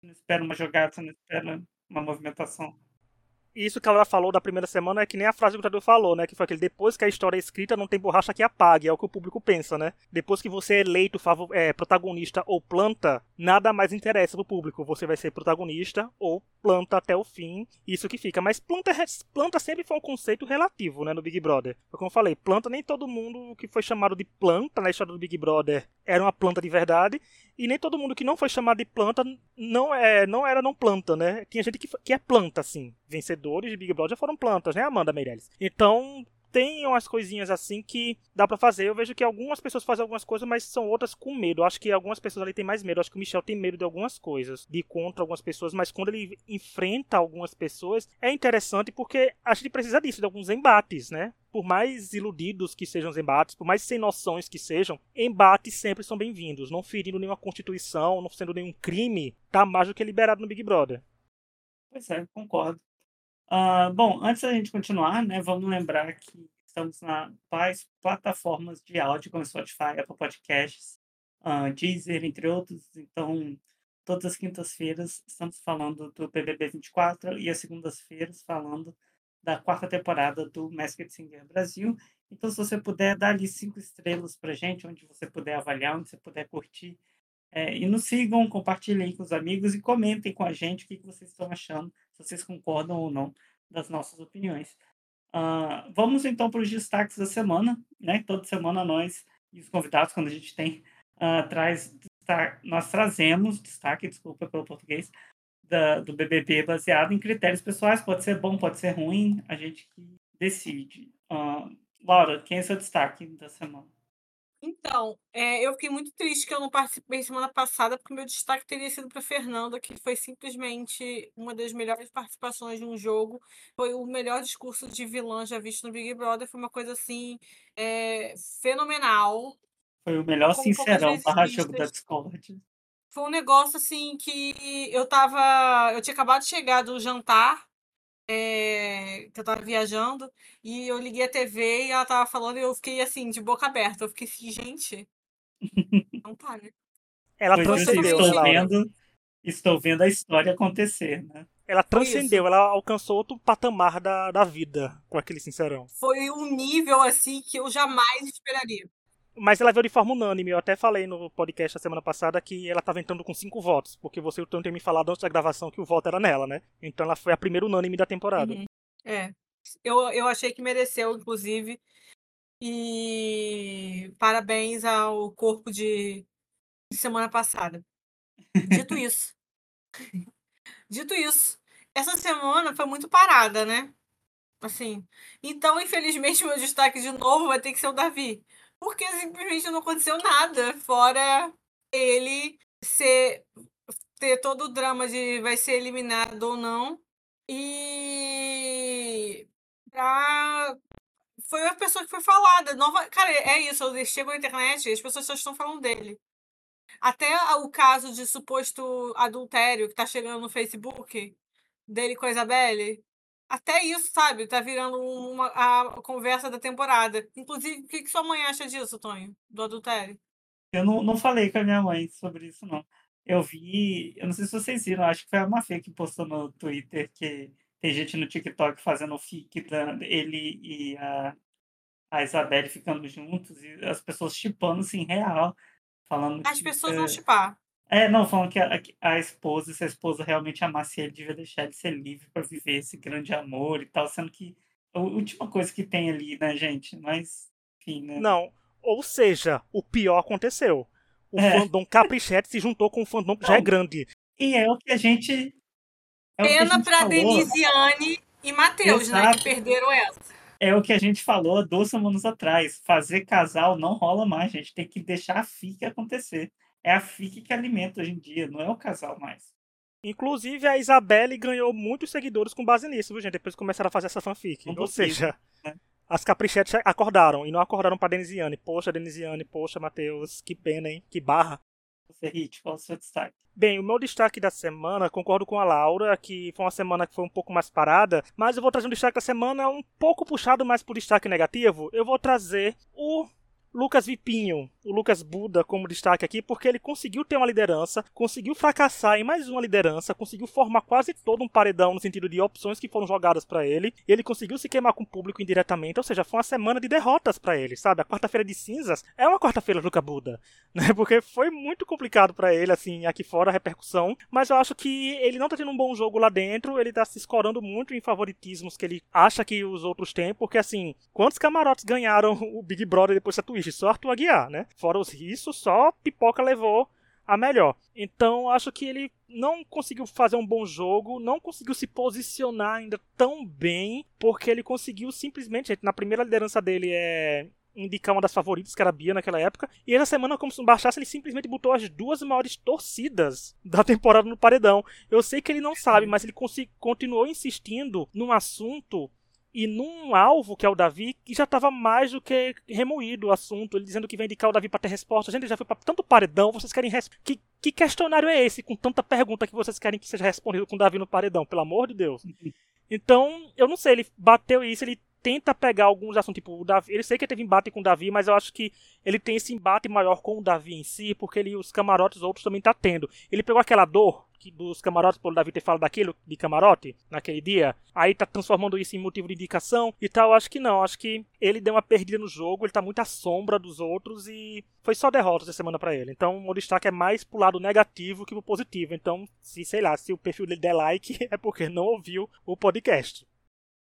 Você não espera uma jogada, você não espera uma movimentação isso que ela falou da primeira semana é que nem a frase que o Tadeu falou, né? Que foi aquele depois que a história é escrita, não tem borracha que apague. É o que o público pensa, né? Depois que você é eleito é, protagonista ou planta, nada mais interessa pro público. Você vai ser protagonista ou planta até o fim. Isso que fica. Mas planta, planta sempre foi um conceito relativo, né? No Big Brother. Como eu falei, planta nem todo mundo que foi chamado de planta na história do Big Brother era uma planta de verdade. E nem todo mundo que não foi chamado de planta não é não era não planta, né? Tinha gente que, que é planta, assim. Vencedores de Big Brother foram plantas, né, Amanda Meirelles? Então, tem umas coisinhas assim que dá para fazer. Eu vejo que algumas pessoas fazem algumas coisas, mas são outras com medo. Eu acho que algumas pessoas ali têm mais medo. Eu acho que o Michel tem medo de algumas coisas, de ir contra algumas pessoas, mas quando ele enfrenta algumas pessoas, é interessante porque a gente precisa disso, de alguns embates, né? por mais iludidos que sejam os embates, por mais sem noções que sejam, embates sempre são bem-vindos, não ferindo nenhuma constituição, não sendo nenhum crime, tá mais do que liberado no Big Brother. Pois é, concordo. Uh, bom, antes da gente continuar, né, vamos lembrar que estamos na quais plataformas de áudio, como Spotify, Apple Podcasts, uh, Deezer, entre outros. Então, todas as quintas-feiras estamos falando do BBB 24 e as segundas-feiras falando da quarta temporada do Masked Singer Brasil. Então, se você puder dar ali cinco estrelas para gente, onde você puder avaliar, onde você puder curtir, é, e nos sigam, compartilhem com os amigos e comentem com a gente o que, que vocês estão achando, se vocês concordam ou não das nossas opiniões. Uh, vamos então para os destaques da semana, né? Toda semana nós e os convidados, quando a gente tem, uh, traz, nós trazemos destaque, desculpa pelo português, da, do BBB baseado em critérios pessoais. Pode ser bom, pode ser ruim, a gente decide. Uh, Laura, quem é seu destaque da semana? Então, é, eu fiquei muito triste que eu não participei semana passada, porque meu destaque teria sido para Fernanda, que foi simplesmente uma das melhores participações de um jogo. Foi o melhor discurso de vilã já visto no Big Brother. Foi uma coisa assim é, fenomenal. Foi o melhor sincerão barra jogo da Discord. Foi um negócio assim que eu tava. Eu tinha acabado de chegar do jantar, é, que eu tava viajando, e eu liguei a TV e ela tava falando e eu fiquei assim, de boca aberta. Eu fiquei assim, gente. Não tá, né? Ela pois transcendeu, estou vendo, estou vendo a história acontecer, né? Ela transcendeu, ela alcançou outro patamar da, da vida com aquele sincerão. Foi um nível assim que eu jamais esperaria. Mas ela veio de forma unânime. Eu até falei no podcast a semana passada que ela estava entrando com cinco votos, porque você e o Tony me falado antes da gravação que o voto era nela, né? Então ela foi a primeira unânime da temporada. Uhum. É. Eu, eu achei que mereceu, inclusive. E parabéns ao corpo de, de semana passada. Dito isso. Dito isso. Essa semana foi muito parada, né? Assim. Então, infelizmente, meu destaque de novo vai ter que ser o Davi porque simplesmente não aconteceu nada, fora ele ser ter todo o drama de vai ser eliminado ou não. E pra... foi a pessoa que foi falada. Nova... Cara, é isso, eu chego na internet e as pessoas só estão falando dele. Até o caso de suposto adultério que tá chegando no Facebook dele com a Isabelle até isso, sabe? Tá virando uma, a conversa da temporada. Inclusive, o que, que sua mãe acha disso, Tonho? Do adultério? Eu não, não falei com a minha mãe sobre isso, não. Eu vi, eu não sei se vocês viram, acho que foi a Mafê que postou no Twitter que tem gente no TikTok fazendo fic ele e a, a Isabelle ficando juntos e as pessoas chipando assim real, falando As pessoas vão chipar. É, não, falando que a, a esposa, se a esposa realmente amasse ele, devia deixar ele ser livre para viver esse grande amor e tal, sendo que a última coisa que tem ali, né, gente? Mas, enfim, né? Não, ou seja, o pior aconteceu. O é. fandom Caprichete se juntou com o fandom que já é grande. E é o que a gente. É Pena para Denisiane e Matheus, né? Que perderam essa. é o que a gente falou duas semanas atrás. Fazer casal não rola mais, gente. Tem que deixar a FIC acontecer. É a FIC que alimenta hoje em dia, não é o casal mais. Inclusive, a Isabelle ganhou muitos seguidores com base nisso, viu, gente? Depois começaram a fazer essa fanfic. Ou seja, né? as caprichetes acordaram e não acordaram pra Denisiane. Poxa, Denisiane, poxa, Matheus, que pena, hein? Que barra. Ferrit, qual é o seu destaque? Bem, o meu destaque da semana, concordo com a Laura, que foi uma semana que foi um pouco mais parada, mas eu vou trazer um destaque da semana um pouco puxado mais por destaque negativo. Eu vou trazer o Lucas Vipinho, o Lucas Buda como destaque aqui, porque ele conseguiu ter uma liderança, conseguiu fracassar em mais uma liderança, conseguiu formar quase todo um paredão no sentido de opções que foram jogadas para ele, ele conseguiu se queimar com o público indiretamente, ou seja, foi uma semana de derrotas para ele, sabe? A quarta-feira de cinzas é uma quarta-feira Lucas Buda, né? Porque foi muito complicado para ele, assim, aqui fora a repercussão, mas eu acho que ele não tá tendo um bom jogo lá dentro, ele tá se escorando muito em favoritismos que ele acha que os outros têm, porque assim, quantos camarotes ganharam o Big Brother depois da Twitch? só Arthur Aguiar, né? Fora os riscos, só Pipoca levou a melhor. Então acho que ele não conseguiu fazer um bom jogo, não conseguiu se posicionar ainda tão bem, porque ele conseguiu simplesmente, na primeira liderança dele é indicar uma das favoritas, que era a Bia naquela época, e essa semana, como se baixasse, ele simplesmente botou as duas maiores torcidas da temporada no paredão. Eu sei que ele não sabe, mas ele continuou insistindo num assunto e num alvo, que é o Davi, que já estava mais do que remoído o assunto, ele dizendo que vem indicar o Davi para ter resposta. Gente, já foi para tanto paredão, vocês querem. Que, que questionário é esse com tanta pergunta que vocês querem que seja respondido com o Davi no paredão, pelo amor de Deus? Então, eu não sei, ele bateu isso, ele tenta pegar alguns assuntos, tipo, o Davi, ele sei que teve embate com o Davi, mas eu acho que ele tem esse embate maior com o Davi em si, porque ele os camarotes outros também tá tendo. Ele pegou aquela dor dos camarotes pelo Davi ter falado daquilo de camarote naquele dia, aí tá transformando isso em motivo de indicação e tal, acho que não, acho que ele deu uma perdida no jogo, ele tá muito à sombra dos outros e foi só derrotas essa semana para ele. Então, o destaque é mais pro lado negativo que pro positivo. Então, se sei lá, se o perfil dele der like, é porque não ouviu o podcast.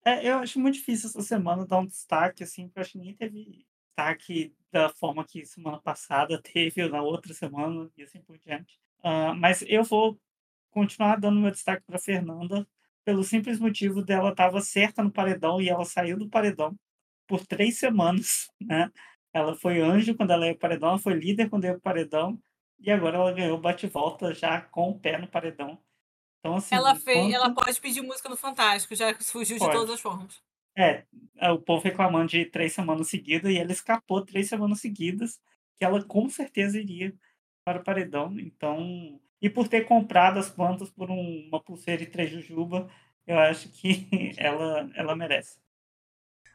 É, eu acho muito difícil essa semana dar um destaque, assim, porque eu acho que nem teve destaque da forma que semana passada teve, ou na outra semana, e assim por diante. Uh, mas eu vou continuar dando meu destaque para Fernanda, pelo simples motivo dela estava certa no paredão e ela saiu do paredão por três semanas, né? Ela foi anjo quando ela ia pro paredão, ela foi líder quando ia pro paredão, e agora ela ganhou bate-volta já com o pé no paredão. Então, assim, ela, fez, enquanto... ela pode pedir música no Fantástico, já fugiu pode. de todas as formas. É, é, o povo reclamando de três semanas seguidas e ela escapou três semanas seguidas, que ela com certeza iria para o paredão. Então, e por ter comprado as plantas por um, uma pulseira de três jujuba, eu acho que ela, ela merece.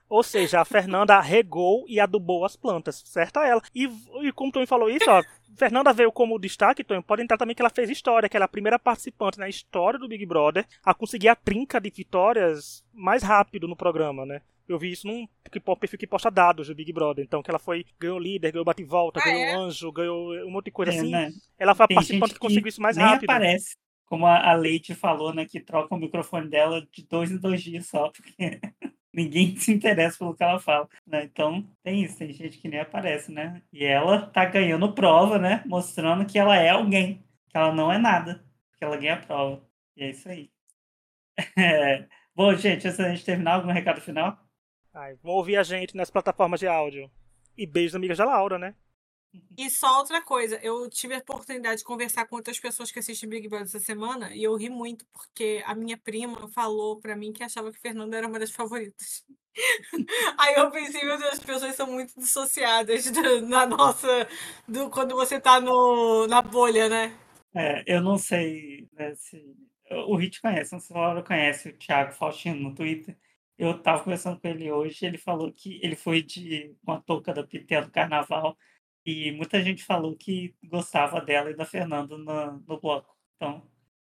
Ou seja, a Fernanda regou e adubou as plantas, certa ela. E, e como o Tony falou isso, ó, Fernanda veio como destaque, Tony, pode entrar também que ela fez história, que ela é a primeira participante na história do Big Brother a conseguir a trinca de vitórias mais rápido no programa, né? Eu vi isso num perfil que posta dados do Big Brother. Então, que ela foi, ganhou líder, ganhou bate-volta, ah, ganhou é? anjo, ganhou um monte de coisa é, assim. Né? Ela foi a Tem participante que conseguiu isso mais nem rápido. aparece. Como a Leite falou, né? Que troca o microfone dela de dois em dois dias só, porque ninguém se interessa pelo que ela fala, né? Então, tem isso, tem gente que nem aparece, né? E ela tá ganhando prova, né? Mostrando que ela é alguém, que ela não é nada, que ela ganha prova. E é isso aí. É... Bom, gente, antes da gente terminar, algum recado final? Ai, ouvir a gente nas plataformas de áudio. E beijos, amigas da Laura, né? E só outra coisa, eu tive a oportunidade de conversar com outras pessoas que assistem Big Brother essa semana e eu ri muito porque a minha prima falou para mim que achava que Fernanda era uma das favoritas. Aí eu pensei, meu Deus, as pessoas são muito dissociadas do, na nossa. Do, quando você tá no, na bolha, né? É, eu não sei né, se. O Hit conhece, não sei se a Laura conhece o Thiago Faustino no Twitter. Eu tava conversando com ele hoje, ele falou que ele foi de uma touca da Pitel do carnaval e muita gente falou que gostava dela e da Fernanda no, no bloco. Então,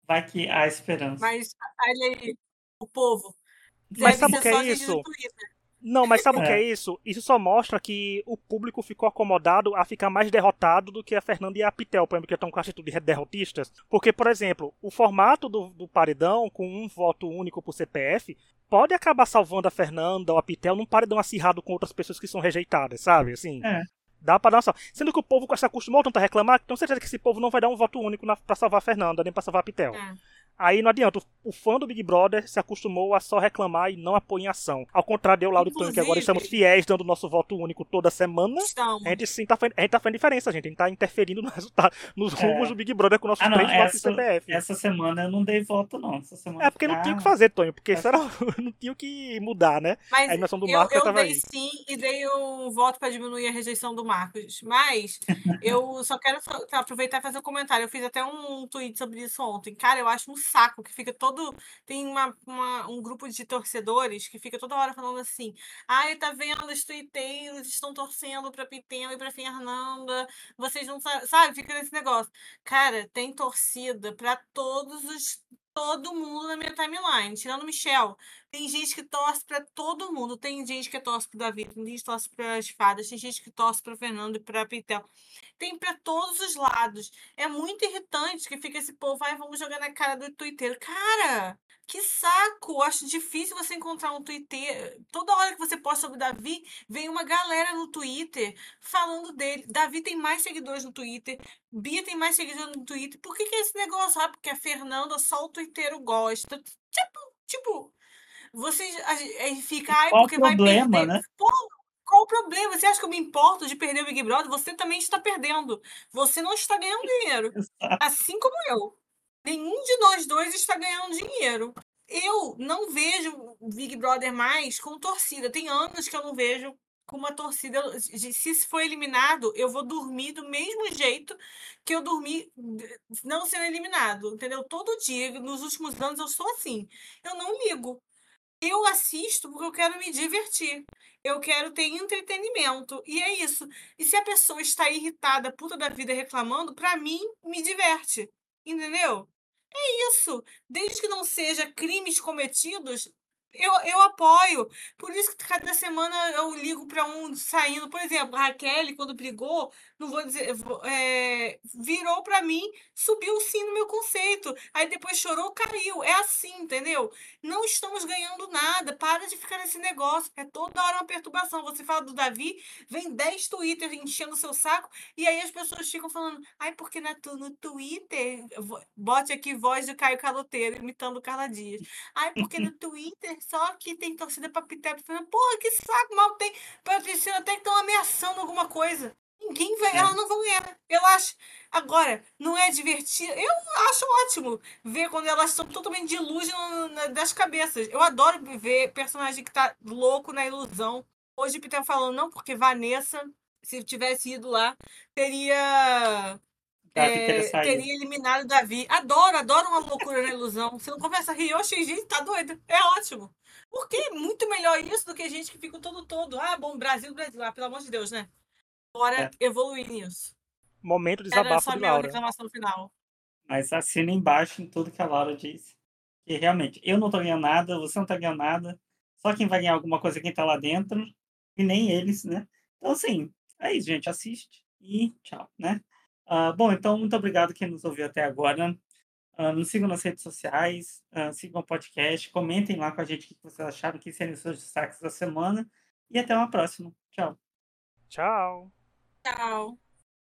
vai que há esperança. Mas olha aí, o povo. Mas sabe o que é isso? Não, mas sabe o que é. é isso? Isso só mostra que o público ficou acomodado a ficar mais derrotado do que a Fernanda e a Pitel, por exemplo, que estão com a atitude de derrotistas. Porque, por exemplo, o formato do, do paredão, com um voto único por CPF, pode acabar salvando a Fernanda ou a Pitel num paredão acirrado com outras pessoas que são rejeitadas, sabe? Assim. É. Dá pra dar uma salva. Sendo que o povo se acostumou tanto a reclamar, então certeza que esse povo não vai dar um voto único na, pra salvar a Fernanda, nem pra salvar a Pitel. É. Aí não adianta, o fã do Big Brother se acostumou a só reclamar e não apoiar em ação. Ao contrário de eu, Lauro e Tony, que agora estamos fiéis, dando nosso voto único toda semana. Estamos. A gente sim tá, a gente tá fazendo diferença, gente. A gente tá interferindo no resultado, nos é. rumos do Big Brother com nossos ah, três votos CPF. Essa semana eu não dei voto, não. Essa semana é porque não tinha o que fazer, Tonho, porque essa... era, não tinha o que mudar, né? Mas a animação do Marcos eu, eu dei aí. sim e dei um voto para diminuir a rejeição do Marcos. Mas eu só quero aproveitar e fazer um comentário. Eu fiz até um tweet sobre isso ontem. Cara, eu acho um saco que fica todo. Tem uma, uma, um grupo de torcedores que fica toda hora falando assim: ai, tá vendo, os tuiteiros estão torcendo pra Pitena e pra Fernanda, vocês não sabem, sabe? Fica nesse negócio. Cara, tem torcida pra todos os. Todo mundo na minha timeline, tirando o Michel. Tem gente que torce pra todo mundo. Tem gente que torce pro Davi, tem gente que torce pras fadas, tem gente que torce pro Fernando e pra Pitel tem para todos os lados. É muito irritante que fica esse povo, vai, vamos jogar na cara do Twitter. Cara, que saco! Acho difícil você encontrar um Twitter. Toda hora que você posta sobre o Davi, vem uma galera no Twitter falando dele. Davi tem mais seguidores no Twitter, Bia tem mais seguidores no Twitter. Por que, que é esse negócio? Ah, porque a Fernanda só o Twitter gosta. Tipo, tipo, vocês fica, ai, porque problema, vai perder. Né? Pô, qual o problema? Você acha que eu me importo de perder o Big Brother? Você também está perdendo. Você não está ganhando dinheiro. Assim como eu. Nenhum de nós dois está ganhando dinheiro. Eu não vejo Big Brother mais com torcida. Tem anos que eu não vejo com uma torcida. Se for eliminado, eu vou dormir do mesmo jeito que eu dormi não sendo eliminado. Entendeu? Todo dia, nos últimos anos, eu sou assim. Eu não ligo. Eu assisto porque eu quero me divertir. Eu quero ter entretenimento. E é isso. E se a pessoa está irritada, puta da vida, reclamando, para mim, me diverte. Entendeu? É isso. Desde que não seja crimes cometidos, eu, eu apoio. Por isso que cada semana eu ligo para um saindo. Por exemplo, a Raquel, quando brigou, não vou dizer, é, virou para mim, subiu sim no meu conceito. Aí depois chorou, caiu. É assim, entendeu? Não estamos ganhando nada. Para de ficar nesse negócio. É toda hora uma perturbação. Você fala do Davi, vem 10 Twitter enchendo o seu saco, e aí as pessoas ficam falando, ai, porque na, no Twitter. Bote aqui voz de Caio Caloteiro, imitando Carla Dias. Ai, porque no Twitter só que tem torcida pra Pitep. Porra, que saco, mal tem. Patricina até que estão ameaçando alguma coisa. Ninguém vai, é. ela não vai ganhar. Eu acho. Agora, não é divertido. Eu acho ótimo ver quando elas estão totalmente de luz das cabeças. Eu adoro ver personagem que tá louco na ilusão. Hoje Peter falando, não, porque Vanessa, se tivesse ido lá, teria. É, teria eliminado Davi. Adoro, adoro uma loucura na ilusão. Se não começa a rir, eu achei, gente, tá doida. É ótimo. Porque é muito melhor isso do que gente que fica o todo todo. Ah, bom, Brasil, Brasil. Ah, pelo amor de Deus, né? Bora é. evoluir nisso. Momento de desabafo de Laura. reclamação final. Mas assina embaixo em tudo que a Laura disse. E realmente, eu não tô ganhando nada, você não tá ganhando nada. Só quem vai ganhar alguma coisa é quem tá lá dentro. E nem eles, né? Então, assim, é isso, gente. Assiste e tchau, né? Uh, bom, então, muito obrigado quem nos ouviu até agora. Uh, nos sigam nas redes sociais, uh, sigam o podcast, comentem lá com a gente o que vocês acharam, que seriam os seus destaques da semana. E até uma próxima. Tchau. Tchau. Tchau.